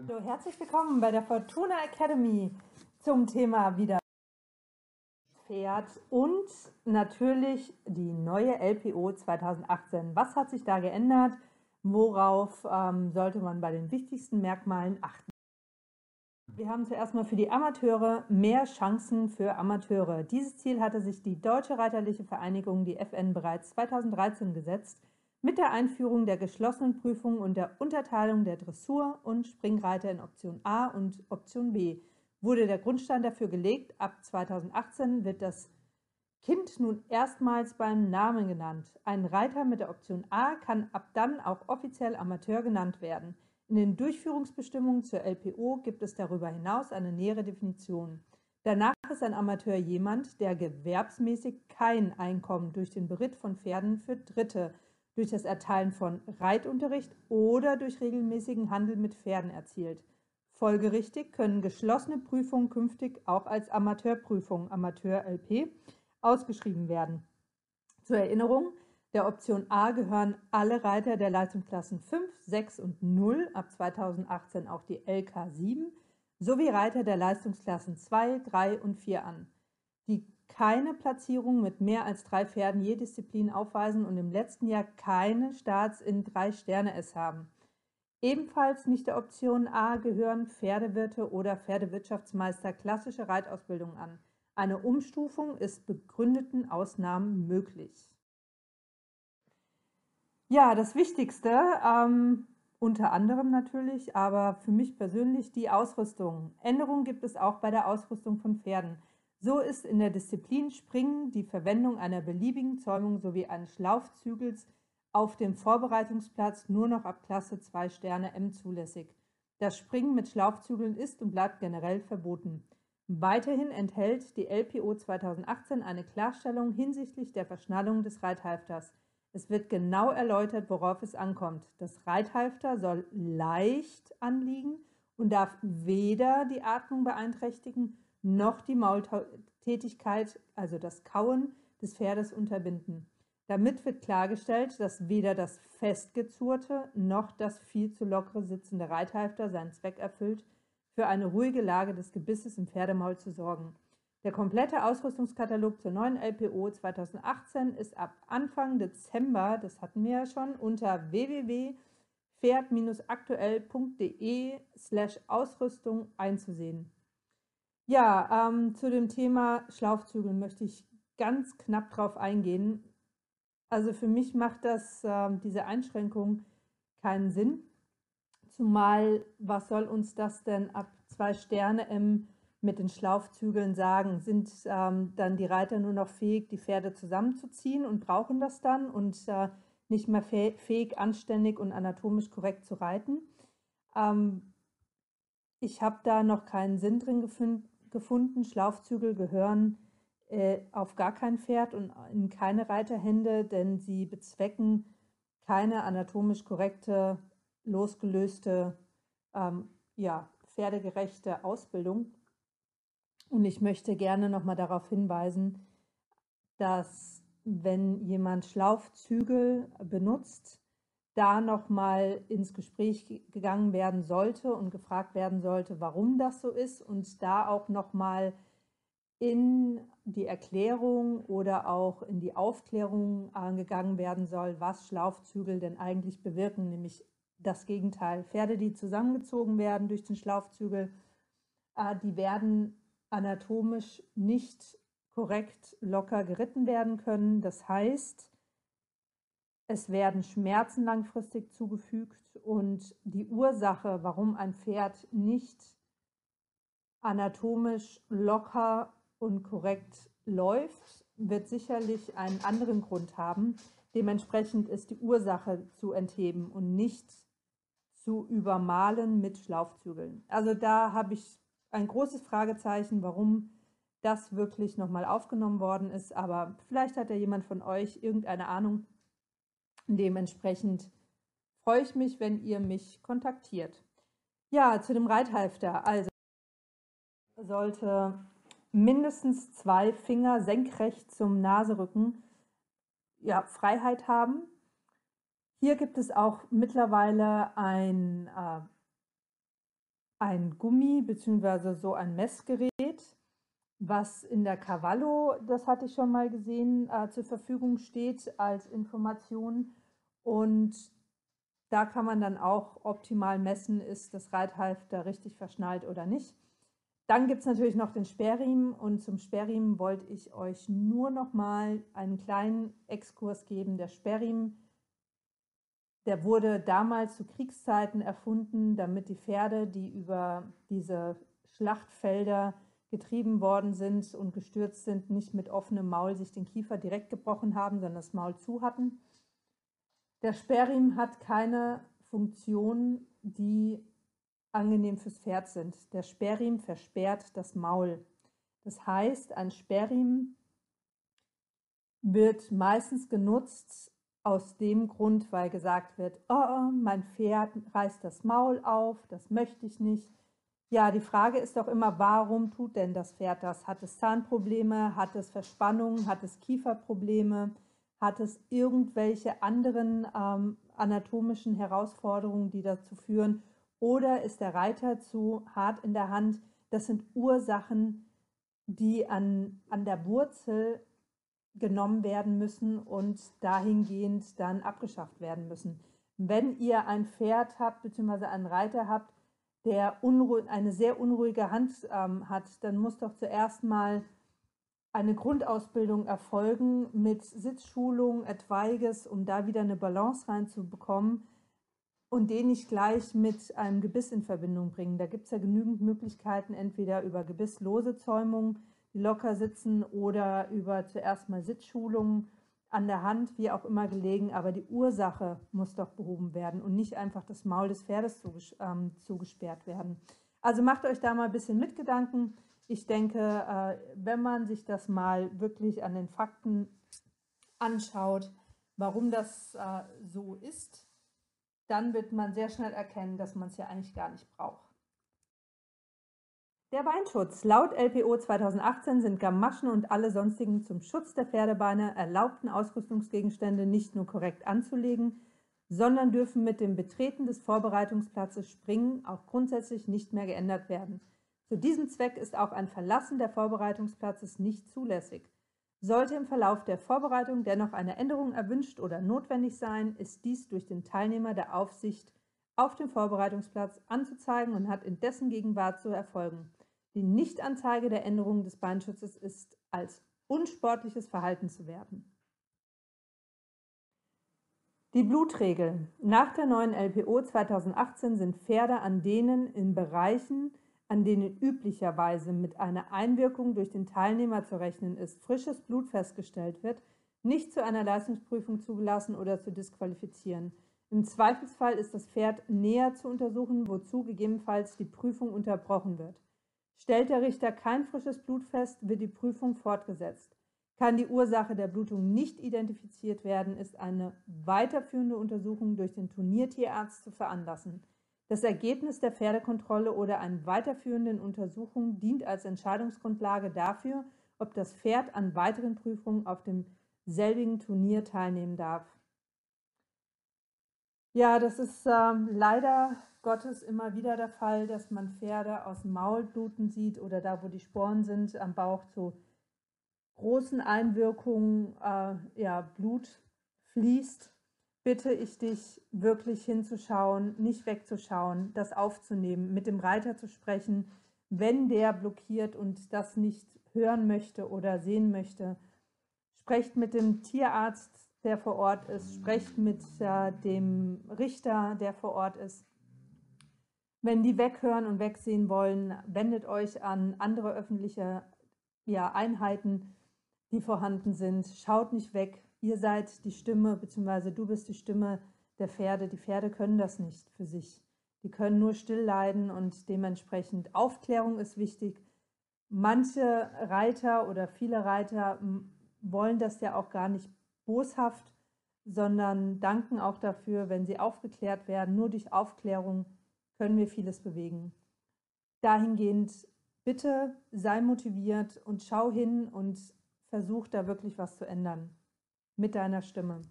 Hallo, herzlich willkommen bei der Fortuna Academy zum Thema wieder Pferd und natürlich die neue LPO 2018. Was hat sich da geändert? Worauf ähm, sollte man bei den wichtigsten Merkmalen achten? Wir haben zuerst mal für die Amateure mehr Chancen für Amateure. Dieses Ziel hatte sich die Deutsche Reiterliche Vereinigung, die FN, bereits 2013 gesetzt, mit der Einführung der geschlossenen Prüfung und der Unterteilung der Dressur- und Springreiter in Option A und Option B wurde der Grundstein dafür gelegt. Ab 2018 wird das Kind nun erstmals beim Namen genannt. Ein Reiter mit der Option A kann ab dann auch offiziell Amateur genannt werden. In den Durchführungsbestimmungen zur LPO gibt es darüber hinaus eine nähere Definition. Danach ist ein Amateur jemand, der gewerbsmäßig kein Einkommen durch den Beritt von Pferden für Dritte, durch das Erteilen von Reitunterricht oder durch regelmäßigen Handel mit Pferden erzielt. Folgerichtig können geschlossene Prüfungen künftig auch als Amateurprüfung, Amateur LP, ausgeschrieben werden. Zur Erinnerung, der Option A gehören alle Reiter der Leistungsklassen 5, 6 und 0, ab 2018 auch die LK 7, sowie Reiter der Leistungsklassen 2, 3 und 4 an, die keine Platzierung mit mehr als drei Pferden je Disziplin aufweisen und im letzten Jahr keine Starts in 3 Sterne S haben. Ebenfalls nicht der Option A gehören Pferdewirte oder Pferdewirtschaftsmeister klassische Reitausbildung an. Eine Umstufung ist begründeten Ausnahmen möglich. Ja, das Wichtigste, ähm, unter anderem natürlich, aber für mich persönlich die Ausrüstung. Änderungen gibt es auch bei der Ausrüstung von Pferden. So ist in der Disziplin Springen die Verwendung einer beliebigen Zäumung sowie eines Schlaufzügels auf dem Vorbereitungsplatz nur noch ab Klasse 2 Sterne M zulässig. Das Springen mit Schlaufzügeln ist und bleibt generell verboten. Weiterhin enthält die LPO 2018 eine Klarstellung hinsichtlich der Verschnallung des Reithalfters. Es wird genau erläutert, worauf es ankommt. Das Reithalfter soll leicht anliegen und darf weder die Atmung beeinträchtigen noch die Maultätigkeit, also das Kauen des Pferdes unterbinden. Damit wird klargestellt, dass weder das festgezurrte noch das viel zu lockere sitzende Reithalfter seinen Zweck erfüllt, für eine ruhige Lage des Gebisses im Pferdemaul zu sorgen. Der komplette Ausrüstungskatalog zur neuen LPO 2018 ist ab Anfang Dezember, das hatten wir ja schon, unter www.pferd-aktuell.de slash Ausrüstung einzusehen. Ja, ähm, zu dem Thema Schlaufzügeln möchte ich ganz knapp drauf eingehen. Also für mich macht das, äh, diese Einschränkung keinen Sinn. Zumal, was soll uns das denn ab zwei Sterne M mit den Schlaufzügeln sagen? Sind ähm, dann die Reiter nur noch fähig, die Pferde zusammenzuziehen und brauchen das dann und äh, nicht mehr fähig, anständig und anatomisch korrekt zu reiten? Ähm, ich habe da noch keinen Sinn drin gefunden. Schlaufzügel gehören äh, auf gar kein Pferd und in keine Reiterhände, denn sie bezwecken keine anatomisch korrekte, losgelöste, ähm, ja, pferdegerechte Ausbildung. Und ich möchte gerne nochmal darauf hinweisen, dass wenn jemand Schlaufzügel benutzt, da nochmal ins Gespräch gegangen werden sollte und gefragt werden sollte, warum das so ist und da auch nochmal in die Erklärung oder auch in die Aufklärung angegangen werden soll, was Schlaufzügel denn eigentlich bewirken, nämlich das Gegenteil. Pferde, die zusammengezogen werden durch den Schlaufzügel, äh, die werden anatomisch nicht korrekt locker geritten werden können. Das heißt, es werden Schmerzen langfristig zugefügt und die Ursache, warum ein Pferd nicht anatomisch locker und korrekt läuft, wird sicherlich einen anderen Grund haben. Dementsprechend ist die Ursache zu entheben und nicht zu übermalen mit Schlaufzügeln. Also da habe ich ein großes Fragezeichen, warum das wirklich nochmal aufgenommen worden ist. Aber vielleicht hat ja jemand von euch irgendeine Ahnung. Dementsprechend freue ich mich, wenn ihr mich kontaktiert. Ja, zu dem Reithalfter. Also sollte mindestens zwei Finger senkrecht zum Naserücken ja, Freiheit haben. Hier gibt es auch mittlerweile ein äh, ein Gummi bzw. so ein Messgerät, was in der Cavallo, das hatte ich schon mal gesehen, äh, zur Verfügung steht als Information. Und da kann man dann auch optimal messen, ist das Reithalfter richtig verschnallt oder nicht. Dann gibt es natürlich noch den Sperrriemen und zum Sperrriemen wollte ich euch nur noch mal einen kleinen Exkurs geben. Der Sperrriemen, der wurde damals zu Kriegszeiten erfunden, damit die Pferde, die über diese Schlachtfelder getrieben worden sind und gestürzt sind, nicht mit offenem Maul sich den Kiefer direkt gebrochen haben, sondern das Maul zu hatten. Der Sperrriemen hat keine Funktion, die angenehm fürs Pferd sind. Der Sperrriemen versperrt das Maul. Das heißt, ein Sperrriemen wird meistens genutzt aus dem Grund, weil gesagt wird, oh, mein Pferd reißt das Maul auf, das möchte ich nicht. Ja, die Frage ist doch immer, warum tut denn das Pferd das? Hat es Zahnprobleme? Hat es Verspannungen? Hat es Kieferprobleme? Hat es irgendwelche anderen ähm, anatomischen Herausforderungen, die dazu führen, oder ist der Reiter zu hart in der Hand? Das sind Ursachen, die an, an der Wurzel genommen werden müssen und dahingehend dann abgeschafft werden müssen. Wenn ihr ein Pferd habt bzw. einen Reiter habt, der eine sehr unruhige Hand ähm, hat, dann muss doch zuerst mal eine Grundausbildung erfolgen mit Sitzschulung, etwaiges, um da wieder eine Balance reinzubekommen und den nicht gleich mit einem Gebiss in Verbindung bringen. Da gibt es ja genügend Möglichkeiten, entweder über gebisslose Zäumungen, die locker sitzen, oder über zuerst mal Sitzschulungen an der Hand, wie auch immer gelegen. Aber die Ursache muss doch behoben werden und nicht einfach das Maul des Pferdes zuges ähm, zugesperrt werden. Also macht euch da mal ein bisschen Mitgedanken. Ich denke, äh, wenn man sich das mal wirklich an den Fakten anschaut, warum das äh, so ist, dann wird man sehr schnell erkennen, dass man es ja eigentlich gar nicht braucht. Der Beinschutz. Laut LPO 2018 sind Gamaschen und alle sonstigen zum Schutz der Pferdebeine erlaubten Ausrüstungsgegenstände nicht nur korrekt anzulegen, sondern dürfen mit dem Betreten des Vorbereitungsplatzes Springen auch grundsätzlich nicht mehr geändert werden. Zu diesem Zweck ist auch ein Verlassen der Vorbereitungsplatzes nicht zulässig. Sollte im Verlauf der Vorbereitung dennoch eine Änderung erwünscht oder notwendig sein, ist dies durch den Teilnehmer der Aufsicht auf dem Vorbereitungsplatz anzuzeigen und hat in dessen Gegenwart zu erfolgen. Die Nichtanzeige der Änderung des Beinschutzes ist als unsportliches Verhalten zu werten. Die Blutregel. Nach der neuen LPO 2018 sind Pferde, an denen in Bereichen an denen üblicherweise mit einer Einwirkung durch den Teilnehmer zu rechnen ist, frisches Blut festgestellt wird, nicht zu einer Leistungsprüfung zugelassen oder zu disqualifizieren. Im Zweifelsfall ist das Pferd näher zu untersuchen, wozu gegebenenfalls die Prüfung unterbrochen wird. Stellt der Richter kein frisches Blut fest, wird die Prüfung fortgesetzt. Kann die Ursache der Blutung nicht identifiziert werden, ist eine weiterführende Untersuchung durch den Turniertierarzt zu veranlassen. Das Ergebnis der Pferdekontrolle oder einer weiterführenden Untersuchung dient als Entscheidungsgrundlage dafür, ob das Pferd an weiteren Prüfungen auf dem selbigen Turnier teilnehmen darf. Ja, das ist äh, leider Gottes immer wieder der Fall, dass man Pferde aus dem Maul bluten sieht oder da, wo die Sporen sind, am Bauch zu großen Einwirkungen äh, ja, Blut fließt bitte ich dich wirklich hinzuschauen, nicht wegzuschauen, das aufzunehmen, mit dem Reiter zu sprechen, wenn der blockiert und das nicht hören möchte oder sehen möchte. Sprecht mit dem Tierarzt, der vor Ort ist, sprecht mit äh, dem Richter, der vor Ort ist. Wenn die weghören und wegsehen wollen, wendet euch an andere öffentliche ja, Einheiten, die vorhanden sind. Schaut nicht weg, ihr seid die Stimme, beziehungsweise du bist die Stimme der Pferde. Die Pferde können das nicht für sich. Die können nur still leiden und dementsprechend Aufklärung ist wichtig. Manche Reiter oder viele Reiter wollen das ja auch gar nicht boshaft, sondern danken auch dafür, wenn sie aufgeklärt werden. Nur durch Aufklärung können wir vieles bewegen. Dahingehend bitte sei motiviert und schau hin und versuch da wirklich was zu ändern mit deiner Stimme.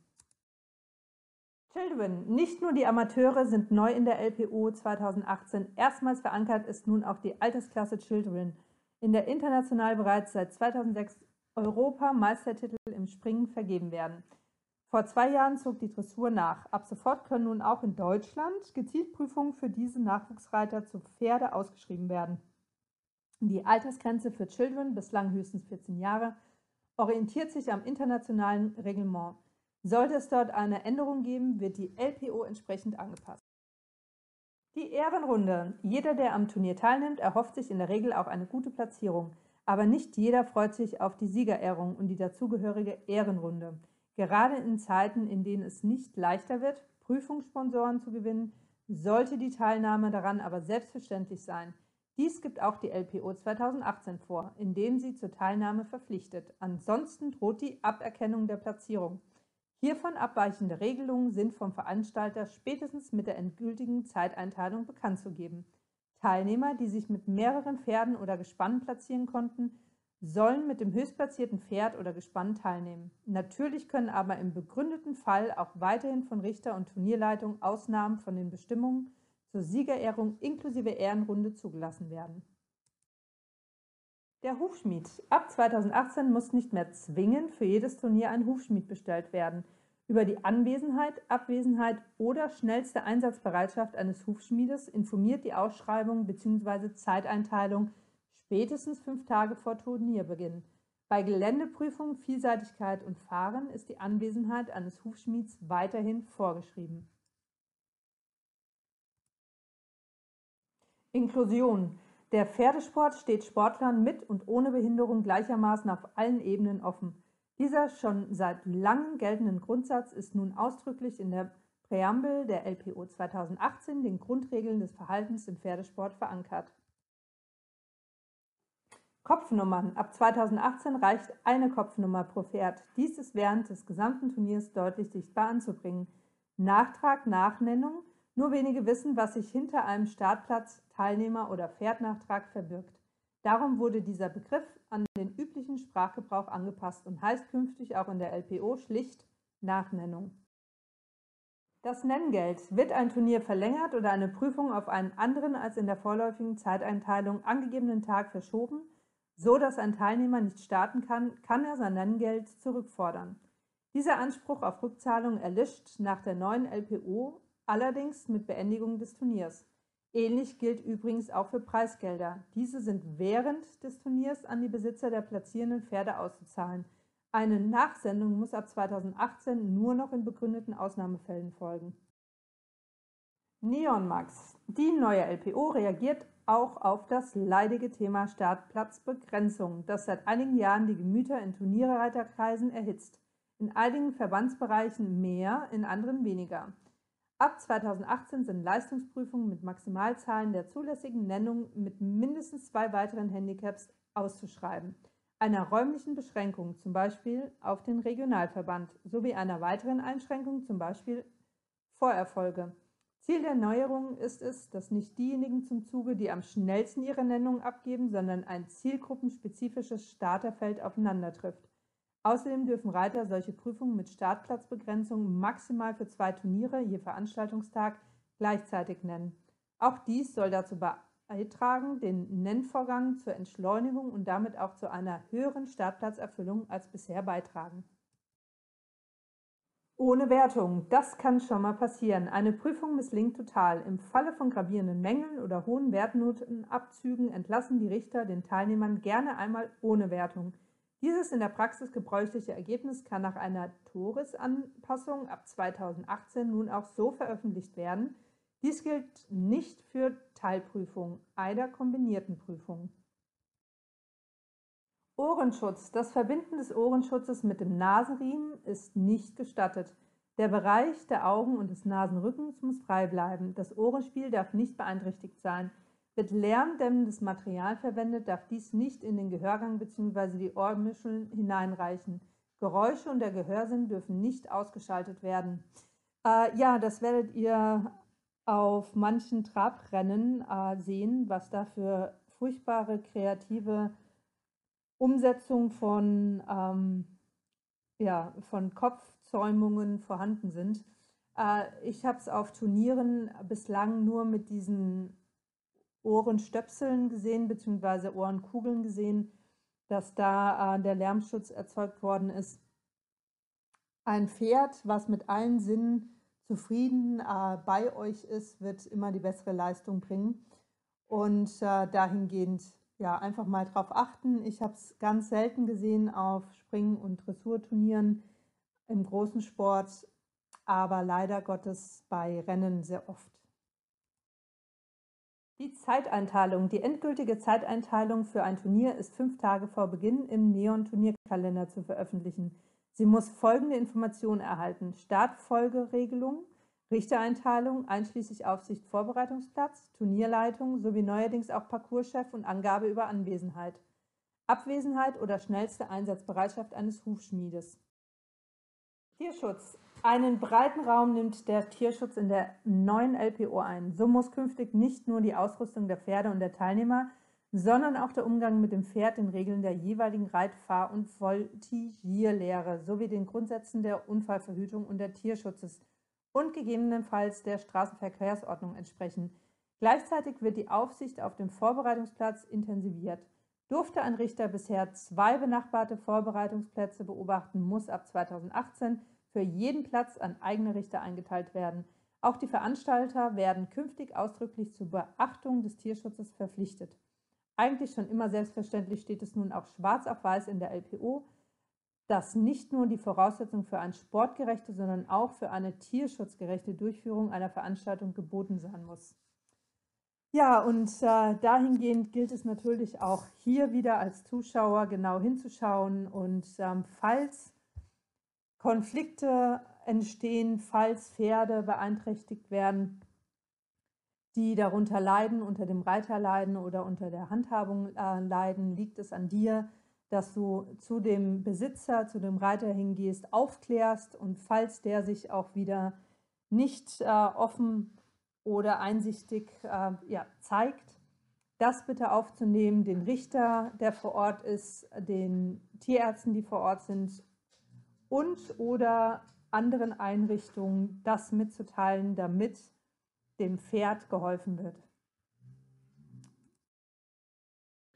Children. Nicht nur die Amateure sind neu in der LPO 2018. Erstmals verankert ist nun auch die Altersklasse Children, in der international bereits seit 2006 Europameistertitel im Springen vergeben werden. Vor zwei Jahren zog die Dressur nach. Ab sofort können nun auch in Deutschland gezielt Prüfungen für diese Nachwuchsreiter zu Pferde ausgeschrieben werden. Die Altersgrenze für Children, bislang höchstens 14 Jahre, orientiert sich am internationalen Reglement. Sollte es dort eine Änderung geben, wird die LPO entsprechend angepasst. Die Ehrenrunde. Jeder, der am Turnier teilnimmt, erhofft sich in der Regel auch eine gute Platzierung. Aber nicht jeder freut sich auf die Siegerehrung und die dazugehörige Ehrenrunde. Gerade in Zeiten, in denen es nicht leichter wird, Prüfungssponsoren zu gewinnen, sollte die Teilnahme daran aber selbstverständlich sein. Dies gibt auch die LPO 2018 vor, indem sie zur Teilnahme verpflichtet. Ansonsten droht die Aberkennung der Platzierung. Hiervon abweichende Regelungen sind vom Veranstalter spätestens mit der endgültigen Zeiteinteilung bekannt zu geben. Teilnehmer, die sich mit mehreren Pferden oder Gespannen platzieren konnten, sollen mit dem höchstplatzierten Pferd oder Gespann teilnehmen. Natürlich können aber im begründeten Fall auch weiterhin von Richter und Turnierleitung Ausnahmen von den Bestimmungen zur Siegerehrung inklusive Ehrenrunde zugelassen werden. Der Hufschmied. Ab 2018 muss nicht mehr zwingend für jedes Turnier ein Hufschmied bestellt werden. Über die Anwesenheit, Abwesenheit oder schnellste Einsatzbereitschaft eines Hufschmiedes informiert die Ausschreibung bzw. Zeiteinteilung spätestens fünf Tage vor Turnierbeginn. Bei Geländeprüfung, Vielseitigkeit und Fahren ist die Anwesenheit eines Hufschmieds weiterhin vorgeschrieben. Inklusion. Der Pferdesport steht Sportlern mit und ohne Behinderung gleichermaßen auf allen Ebenen offen. Dieser schon seit langem geltenden Grundsatz ist nun ausdrücklich in der Präambel der LPO 2018, den Grundregeln des Verhaltens im Pferdesport, verankert. Kopfnummern. Ab 2018 reicht eine Kopfnummer pro Pferd. Dies ist während des gesamten Turniers deutlich sichtbar anzubringen. Nachtrag, Nachnennung nur wenige wissen, was sich hinter einem Startplatz, Teilnehmer oder Pferdnachtrag verbirgt. Darum wurde dieser Begriff an den üblichen Sprachgebrauch angepasst und heißt künftig auch in der LPO schlicht Nachnennung. Das Nenngeld. Wird ein Turnier verlängert oder eine Prüfung auf einen anderen als in der vorläufigen Zeiteinteilung angegebenen Tag verschoben, so dass ein Teilnehmer nicht starten kann, kann er sein Nenngeld zurückfordern. Dieser Anspruch auf Rückzahlung erlischt nach der neuen LPO allerdings mit Beendigung des Turniers. Ähnlich gilt übrigens auch für Preisgelder. Diese sind während des Turniers an die Besitzer der platzierenden Pferde auszuzahlen. Eine Nachsendung muss ab 2018 nur noch in begründeten Ausnahmefällen folgen. Neon Max. Die neue LPO reagiert auch auf das leidige Thema Startplatzbegrenzung, das seit einigen Jahren die Gemüter in Turnierreiterkreisen erhitzt. In einigen Verbandsbereichen mehr, in anderen weniger. Ab 2018 sind Leistungsprüfungen mit Maximalzahlen der zulässigen Nennung mit mindestens zwei weiteren Handicaps auszuschreiben, einer räumlichen Beschränkung zum Beispiel auf den Regionalverband sowie einer weiteren Einschränkung zum Beispiel Vorerfolge. Ziel der Neuerungen ist es, dass nicht diejenigen zum Zuge, die am schnellsten ihre Nennung abgeben, sondern ein zielgruppenspezifisches Starterfeld aufeinander trifft. Außerdem dürfen Reiter solche Prüfungen mit Startplatzbegrenzung maximal für zwei Turniere je Veranstaltungstag gleichzeitig nennen. Auch dies soll dazu beitragen, den Nennvorgang zur Entschleunigung und damit auch zu einer höheren Startplatzerfüllung als bisher beitragen. Ohne Wertung. Das kann schon mal passieren. Eine Prüfung misslingt total. Im Falle von gravierenden Mängeln oder hohen Wertnotenabzügen entlassen die Richter den Teilnehmern gerne einmal ohne Wertung. Dieses in der Praxis gebräuchliche Ergebnis kann nach einer TORIS-Anpassung ab 2018 nun auch so veröffentlicht werden. Dies gilt nicht für Teilprüfungen, eider kombinierten Prüfungen. Ohrenschutz. Das Verbinden des Ohrenschutzes mit dem Nasenriemen ist nicht gestattet. Der Bereich der Augen und des Nasenrückens muss frei bleiben. Das Ohrenspiel darf nicht beeinträchtigt sein. Wird lärmdämmendes Material verwendet, darf dies nicht in den Gehörgang bzw. die Ohrmuscheln hineinreichen. Geräusche und der Gehörsinn dürfen nicht ausgeschaltet werden. Äh, ja, das werdet ihr auf manchen Trabrennen äh, sehen, was da für furchtbare kreative Umsetzung von, ähm, ja, von Kopfzäumungen vorhanden sind. Äh, ich habe es auf Turnieren bislang nur mit diesen Ohrenstöpseln gesehen, beziehungsweise Ohrenkugeln gesehen, dass da äh, der Lärmschutz erzeugt worden ist. Ein Pferd, was mit allen Sinnen zufrieden äh, bei euch ist, wird immer die bessere Leistung bringen. Und äh, dahingehend ja einfach mal drauf achten. Ich habe es ganz selten gesehen auf Springen- und Dressurturnieren im großen Sport, aber leider Gottes bei Rennen sehr oft. Die Zeiteinteilung. Die endgültige Zeiteinteilung für ein Turnier ist fünf Tage vor Beginn im Neon-Turnierkalender zu veröffentlichen. Sie muss folgende Informationen erhalten. Startfolgeregelung, Richtereinteilung einschließlich Aufsicht Vorbereitungsplatz, Turnierleitung sowie neuerdings auch Parcourschef und Angabe über Anwesenheit. Abwesenheit oder schnellste Einsatzbereitschaft eines Hufschmiedes. Tierschutz. Einen breiten Raum nimmt der Tierschutz in der neuen LPO ein. So muss künftig nicht nur die Ausrüstung der Pferde und der Teilnehmer, sondern auch der Umgang mit dem Pferd den Regeln der jeweiligen Reit-, Fahr- und Voltigierlehre sowie den Grundsätzen der Unfallverhütung und der Tierschutzes und gegebenenfalls der Straßenverkehrsordnung entsprechen. Gleichzeitig wird die Aufsicht auf dem Vorbereitungsplatz intensiviert. Durfte ein Richter bisher zwei benachbarte Vorbereitungsplätze beobachten, muss ab 2018 für jeden Platz ein eigener Richter eingeteilt werden. Auch die Veranstalter werden künftig ausdrücklich zur Beachtung des Tierschutzes verpflichtet. Eigentlich schon immer selbstverständlich steht es nun auch schwarz auf weiß in der LPO, dass nicht nur die Voraussetzung für eine sportgerechte, sondern auch für eine tierschutzgerechte Durchführung einer Veranstaltung geboten sein muss. Ja, und äh, dahingehend gilt es natürlich auch hier wieder als Zuschauer genau hinzuschauen und ähm, falls Konflikte entstehen, falls Pferde beeinträchtigt werden, die darunter leiden, unter dem Reiter leiden oder unter der Handhabung äh, leiden, liegt es an dir, dass du zu dem Besitzer, zu dem Reiter hingehst, aufklärst und falls der sich auch wieder nicht äh, offen oder einsichtig äh, ja, zeigt, das bitte aufzunehmen, den Richter, der vor Ort ist, den Tierärzten, die vor Ort sind und oder anderen Einrichtungen das mitzuteilen, damit dem Pferd geholfen wird.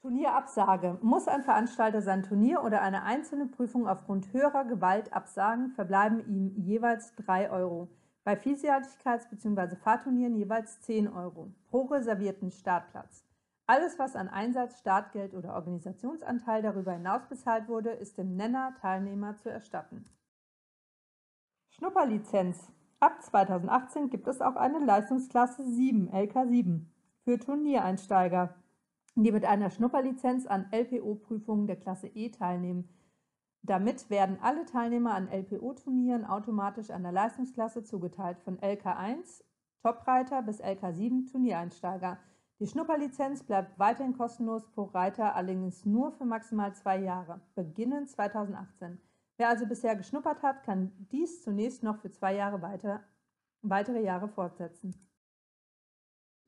Turnierabsage. Muss ein Veranstalter sein Turnier oder eine einzelne Prüfung aufgrund höherer Gewalt absagen, verbleiben ihm jeweils 3 Euro. Bei Vielseitigkeits- bzw. Fahrturnieren jeweils 10 Euro pro reservierten Startplatz. Alles, was an Einsatz, Startgeld oder Organisationsanteil darüber hinaus bezahlt wurde, ist dem Nenner Teilnehmer zu erstatten. Schnupperlizenz. Ab 2018 gibt es auch eine Leistungsklasse 7, LK7, für Turniereinsteiger die mit einer Schnupperlizenz an LPO-Prüfungen der Klasse E teilnehmen. Damit werden alle Teilnehmer an LPO-Turnieren automatisch einer Leistungsklasse zugeteilt, von LK1 Topreiter bis LK7 Turniereinsteiger. Die Schnupperlizenz bleibt weiterhin kostenlos pro Reiter, allerdings nur für maximal zwei Jahre, beginnend 2018. Wer also bisher geschnuppert hat, kann dies zunächst noch für zwei Jahre weiter, weitere Jahre fortsetzen.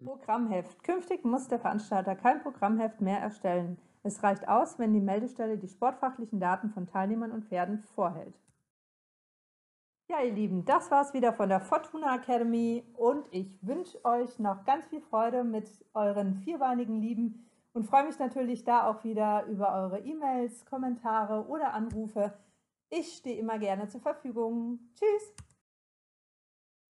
Programmheft. Künftig muss der Veranstalter kein Programmheft mehr erstellen. Es reicht aus, wenn die Meldestelle die sportfachlichen Daten von Teilnehmern und Pferden vorhält. Ja, ihr Lieben, das war's wieder von der Fortuna Academy und ich wünsche euch noch ganz viel Freude mit euren vierbeinigen Lieben und freue mich natürlich da auch wieder über eure E-Mails, Kommentare oder Anrufe. Ich stehe immer gerne zur Verfügung. Tschüss!